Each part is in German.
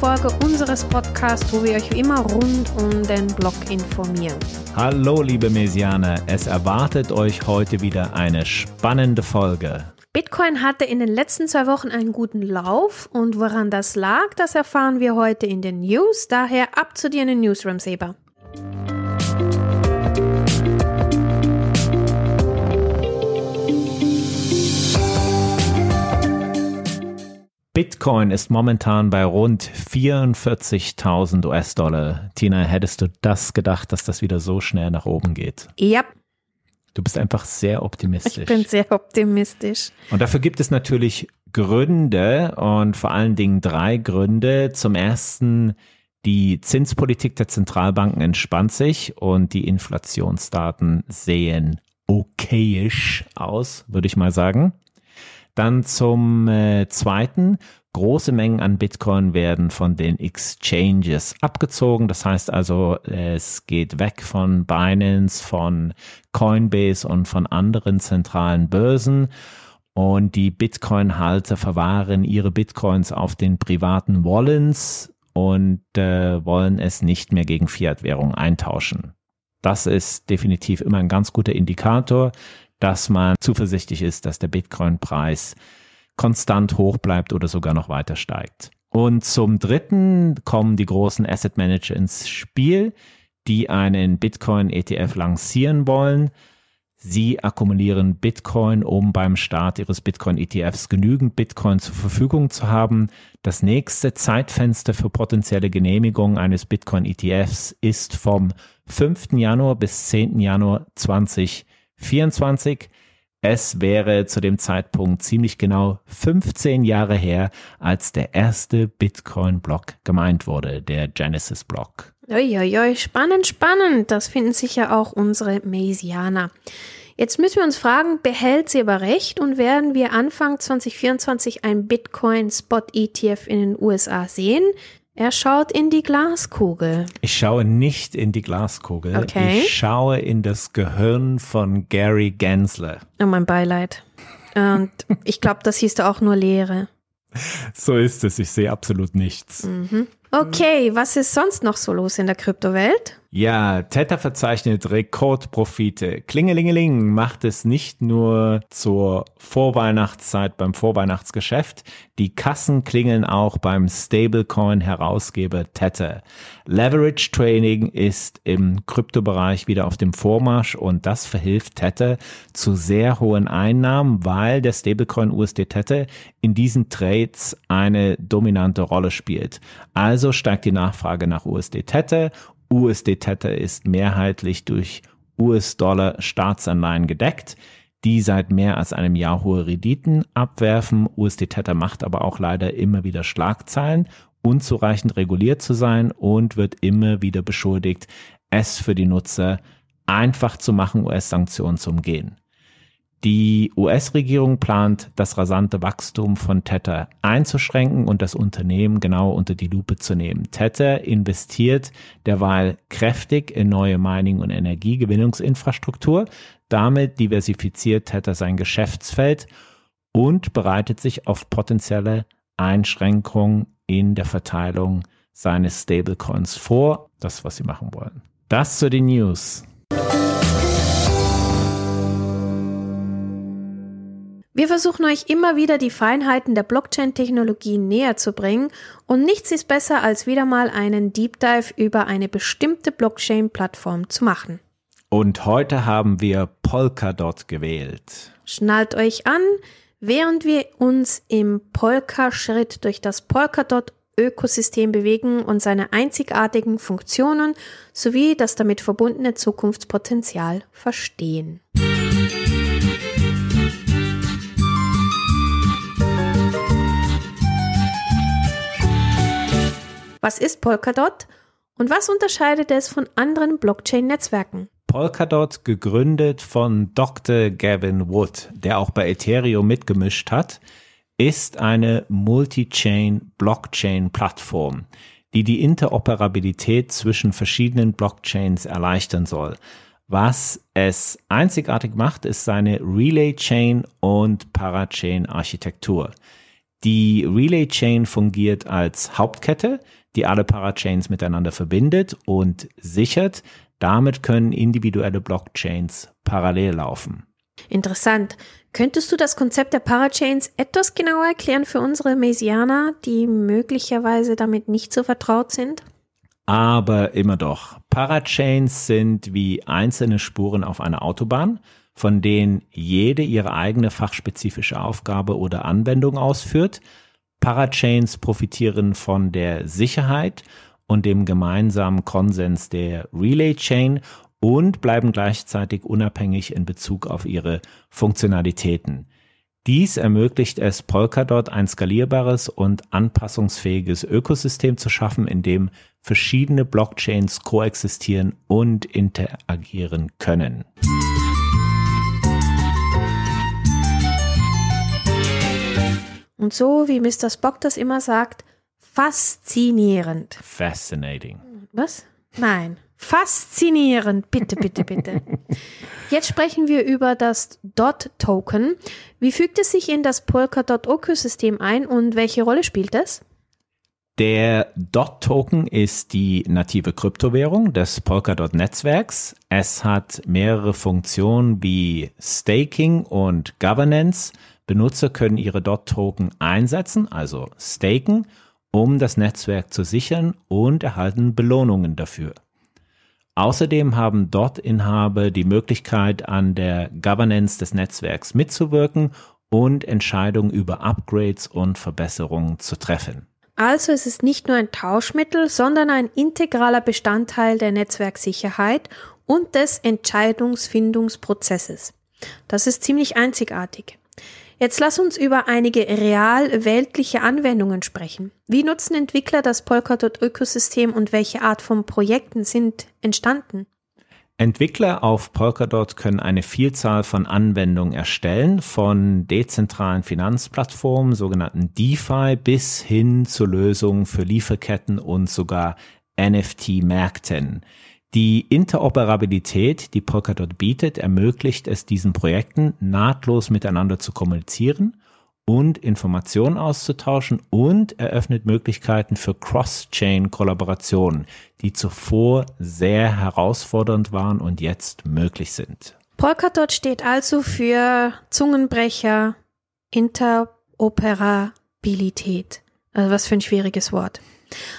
Folge unseres Podcasts, wo wir euch wie immer rund um den Blog informieren. Hallo liebe Maisianer, es erwartet euch heute wieder eine spannende Folge. Bitcoin hatte in den letzten zwei Wochen einen guten Lauf und woran das lag, das erfahren wir heute in den News. Daher ab zu dir in den Newsroom, Seba. Bitcoin ist momentan bei rund 44.000 US-Dollar. Tina, hättest du das gedacht, dass das wieder so schnell nach oben geht? Ja. Du bist einfach sehr optimistisch. Ich bin sehr optimistisch. Und dafür gibt es natürlich Gründe und vor allen Dingen drei Gründe. Zum ersten, die Zinspolitik der Zentralbanken entspannt sich und die Inflationsdaten sehen okayisch aus, würde ich mal sagen. Dann zum äh, zweiten, große Mengen an Bitcoin werden von den Exchanges abgezogen. Das heißt also, es geht weg von Binance, von Coinbase und von anderen zentralen Börsen. Und die Bitcoin-Halter verwahren ihre Bitcoins auf den privaten Wallets und äh, wollen es nicht mehr gegen Fiat-Währung eintauschen. Das ist definitiv immer ein ganz guter Indikator dass man zuversichtlich ist, dass der Bitcoin-Preis konstant hoch bleibt oder sogar noch weiter steigt. Und zum dritten kommen die großen Asset Manager ins Spiel, die einen Bitcoin-ETF lancieren wollen. Sie akkumulieren Bitcoin, um beim Start ihres Bitcoin-ETFs genügend Bitcoin zur Verfügung zu haben. Das nächste Zeitfenster für potenzielle Genehmigung eines Bitcoin-ETFs ist vom 5. Januar bis 10. Januar 2020. 24. Es wäre zu dem Zeitpunkt ziemlich genau 15 Jahre her, als der erste Bitcoin-Block gemeint wurde, der Genesis-Block. Uiuiui, spannend, spannend. Das finden sicher auch unsere Maisianer. Jetzt müssen wir uns fragen, behält sie aber recht und werden wir Anfang 2024 ein Bitcoin-Spot-ETF in den USA sehen? Er schaut in die Glaskugel. Ich schaue nicht in die Glaskugel. Okay. Ich schaue in das Gehirn von Gary Gensler. Oh, mein Beileid. Und ich glaube, das hieß da auch nur Leere. So ist es. Ich sehe absolut nichts. Mhm. Okay, was ist sonst noch so los in der Kryptowelt? Ja, Tether verzeichnet Rekordprofite. Klingelingeling macht es nicht nur zur Vorweihnachtszeit beim Vorweihnachtsgeschäft. Die Kassen klingeln auch beim Stablecoin-Herausgeber Tether. Leverage Trading ist im Kryptobereich wieder auf dem Vormarsch und das verhilft Tether zu sehr hohen Einnahmen, weil der Stablecoin USD Tether in diesen Trades eine dominante Rolle spielt. Also steigt die Nachfrage nach USD Tether USD-Tether ist mehrheitlich durch US-Dollar-Staatsanleihen gedeckt, die seit mehr als einem Jahr hohe Renditen abwerfen. USD-Tether macht aber auch leider immer wieder Schlagzeilen, unzureichend reguliert zu sein und wird immer wieder beschuldigt, es für die Nutzer einfach zu machen, US-Sanktionen zu umgehen. Die US-Regierung plant, das rasante Wachstum von Tether einzuschränken und das Unternehmen genau unter die Lupe zu nehmen. Tether investiert derweil kräftig in neue Mining- und Energiegewinnungsinfrastruktur. Damit diversifiziert Tether sein Geschäftsfeld und bereitet sich auf potenzielle Einschränkungen in der Verteilung seines Stablecoins vor. Das, was sie machen wollen. Das zu den News. Wir versuchen euch immer wieder die Feinheiten der Blockchain-Technologie näher zu bringen und nichts ist besser, als wieder mal einen Deep Dive über eine bestimmte Blockchain-Plattform zu machen. Und heute haben wir Polkadot gewählt. Schnallt euch an, während wir uns im Polka-Schritt durch das Polkadot Ökosystem bewegen und seine einzigartigen Funktionen sowie das damit verbundene Zukunftspotenzial verstehen. Was ist Polkadot und was unterscheidet es von anderen Blockchain-Netzwerken? Polkadot gegründet von Dr. Gavin Wood, der auch bei Ethereum mitgemischt hat, ist eine Multi-Chain-Blockchain-Plattform, die die Interoperabilität zwischen verschiedenen Blockchains erleichtern soll. Was es einzigartig macht, ist seine Relay-Chain und Parachain-Architektur. Die Relay Chain fungiert als Hauptkette, die alle Parachains miteinander verbindet und sichert. Damit können individuelle Blockchains parallel laufen. Interessant. Könntest du das Konzept der Parachains etwas genauer erklären für unsere Mesianer, die möglicherweise damit nicht so vertraut sind? Aber immer doch. Parachains sind wie einzelne Spuren auf einer Autobahn, von denen jede ihre eigene fachspezifische Aufgabe oder Anwendung ausführt. Parachains profitieren von der Sicherheit und dem gemeinsamen Konsens der Relay Chain und bleiben gleichzeitig unabhängig in Bezug auf ihre Funktionalitäten. Dies ermöglicht es Polkadot ein skalierbares und anpassungsfähiges Ökosystem zu schaffen, in dem verschiedene Blockchains koexistieren und interagieren können. Und so, wie Mr. Spock das immer sagt, faszinierend. Fascinating. Was? Nein. Faszinierend. Bitte, bitte, bitte. Jetzt sprechen wir über das DOT-Token. Wie fügt es sich in das Polkadot-Ökosystem ein und welche Rolle spielt es? Der DOT-Token ist die native Kryptowährung des Polkadot-Netzwerks. Es hat mehrere Funktionen wie Staking und Governance. Benutzer können ihre DOT-Token einsetzen, also staken, um das Netzwerk zu sichern und erhalten Belohnungen dafür. Außerdem haben DOT-Inhaber die Möglichkeit, an der Governance des Netzwerks mitzuwirken und Entscheidungen über Upgrades und Verbesserungen zu treffen. Also es ist nicht nur ein Tauschmittel, sondern ein integraler Bestandteil der Netzwerksicherheit und des Entscheidungsfindungsprozesses. Das ist ziemlich einzigartig. Jetzt lass uns über einige real weltliche Anwendungen sprechen. Wie nutzen Entwickler das Polkadot-Ökosystem und welche Art von Projekten sind entstanden? Entwickler auf Polkadot können eine Vielzahl von Anwendungen erstellen, von dezentralen Finanzplattformen, sogenannten DeFi, bis hin zu Lösungen für Lieferketten und sogar NFT-Märkten. Die Interoperabilität, die Polkadot bietet, ermöglicht es diesen Projekten nahtlos miteinander zu kommunizieren und Informationen auszutauschen und eröffnet Möglichkeiten für Cross-Chain-Kollaborationen, die zuvor sehr herausfordernd waren und jetzt möglich sind. Polkadot steht also für Zungenbrecher, Interoperabilität. Also was für ein schwieriges Wort.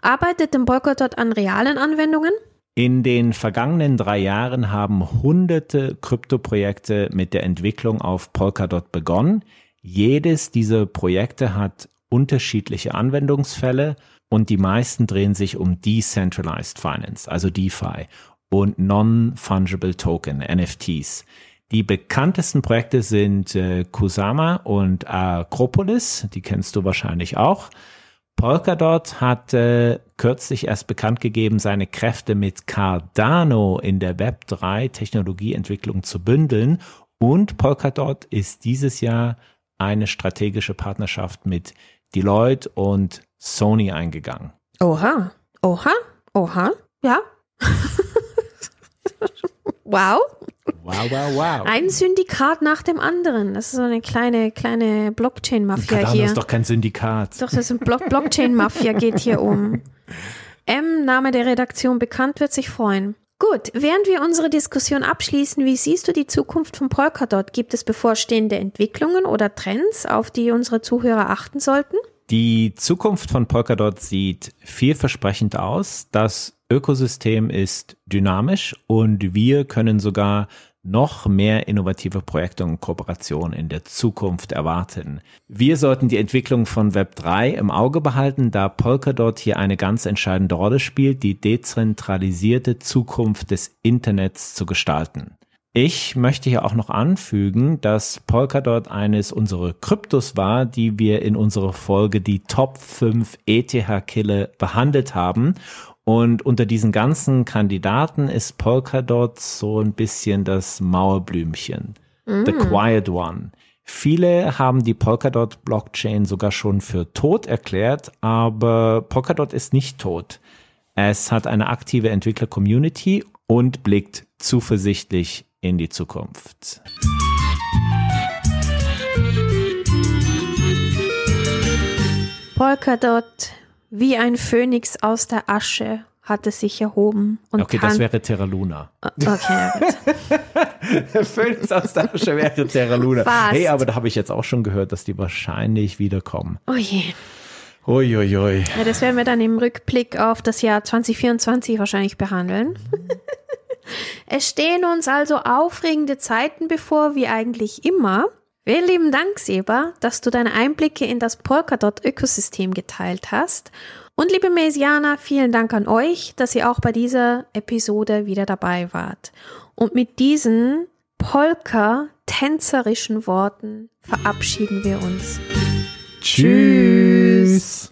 Arbeitet denn Polkadot an realen Anwendungen? In den vergangenen drei Jahren haben hunderte Kryptoprojekte mit der Entwicklung auf Polkadot begonnen. Jedes dieser Projekte hat unterschiedliche Anwendungsfälle und die meisten drehen sich um Decentralized Finance, also DeFi und Non-Fungible Token, NFTs. Die bekanntesten Projekte sind äh, Kusama und Acropolis, die kennst du wahrscheinlich auch. Polkadot hat äh, kürzlich erst bekannt gegeben, seine Kräfte mit Cardano in der Web3 Technologieentwicklung zu bündeln. Und Polkadot ist dieses Jahr eine strategische Partnerschaft mit Deloitte und Sony eingegangen. Oha, oha, oha, ja. wow, Wow, wow, wow. Ein Syndikat nach dem anderen. Das ist so eine kleine, kleine Blockchain-Mafia hier. ist doch kein Syndikat. Doch, das ist ein Block Blockchain-Mafia geht hier um. M, Name der Redaktion bekannt, wird sich freuen. Gut, während wir unsere Diskussion abschließen, wie siehst du die Zukunft von Polkadot? Gibt es bevorstehende Entwicklungen oder Trends, auf die unsere Zuhörer achten sollten? Die Zukunft von Polkadot sieht vielversprechend aus. Das Ökosystem ist dynamisch und wir können sogar noch mehr innovative Projekte und Kooperationen in der Zukunft erwarten. Wir sollten die Entwicklung von Web3 im Auge behalten, da Polkadot hier eine ganz entscheidende Rolle spielt, die dezentralisierte Zukunft des Internets zu gestalten. Ich möchte hier auch noch anfügen, dass Polkadot eines unserer Kryptos war, die wir in unserer Folge die Top 5 ETH-Killer behandelt haben und unter diesen ganzen Kandidaten ist Polkadot so ein bisschen das Mauerblümchen. Mm. The Quiet One. Viele haben die Polkadot-Blockchain sogar schon für tot erklärt, aber Polkadot ist nicht tot. Es hat eine aktive Entwickler-Community und blickt zuversichtlich in die Zukunft. Polkadot wie ein Phönix aus der Asche hat es sich erhoben. Und okay, das wäre Terra Luna. Okay, ja. Phönix aus der Asche wäre Terra Luna. Fast. Hey, aber da habe ich jetzt auch schon gehört, dass die wahrscheinlich wiederkommen. Oh je. Uiuiui. Ui, ui. Ja, das werden wir dann im Rückblick auf das Jahr 2024 wahrscheinlich behandeln. es stehen uns also aufregende Zeiten bevor, wie eigentlich immer. Vielen lieben Dank, Seba, dass du deine Einblicke in das Polkadot-Ökosystem geteilt hast. Und liebe Mesianer, vielen Dank an euch, dass ihr auch bei dieser Episode wieder dabei wart. Und mit diesen Polka-tänzerischen Worten verabschieden wir uns. Tschüss.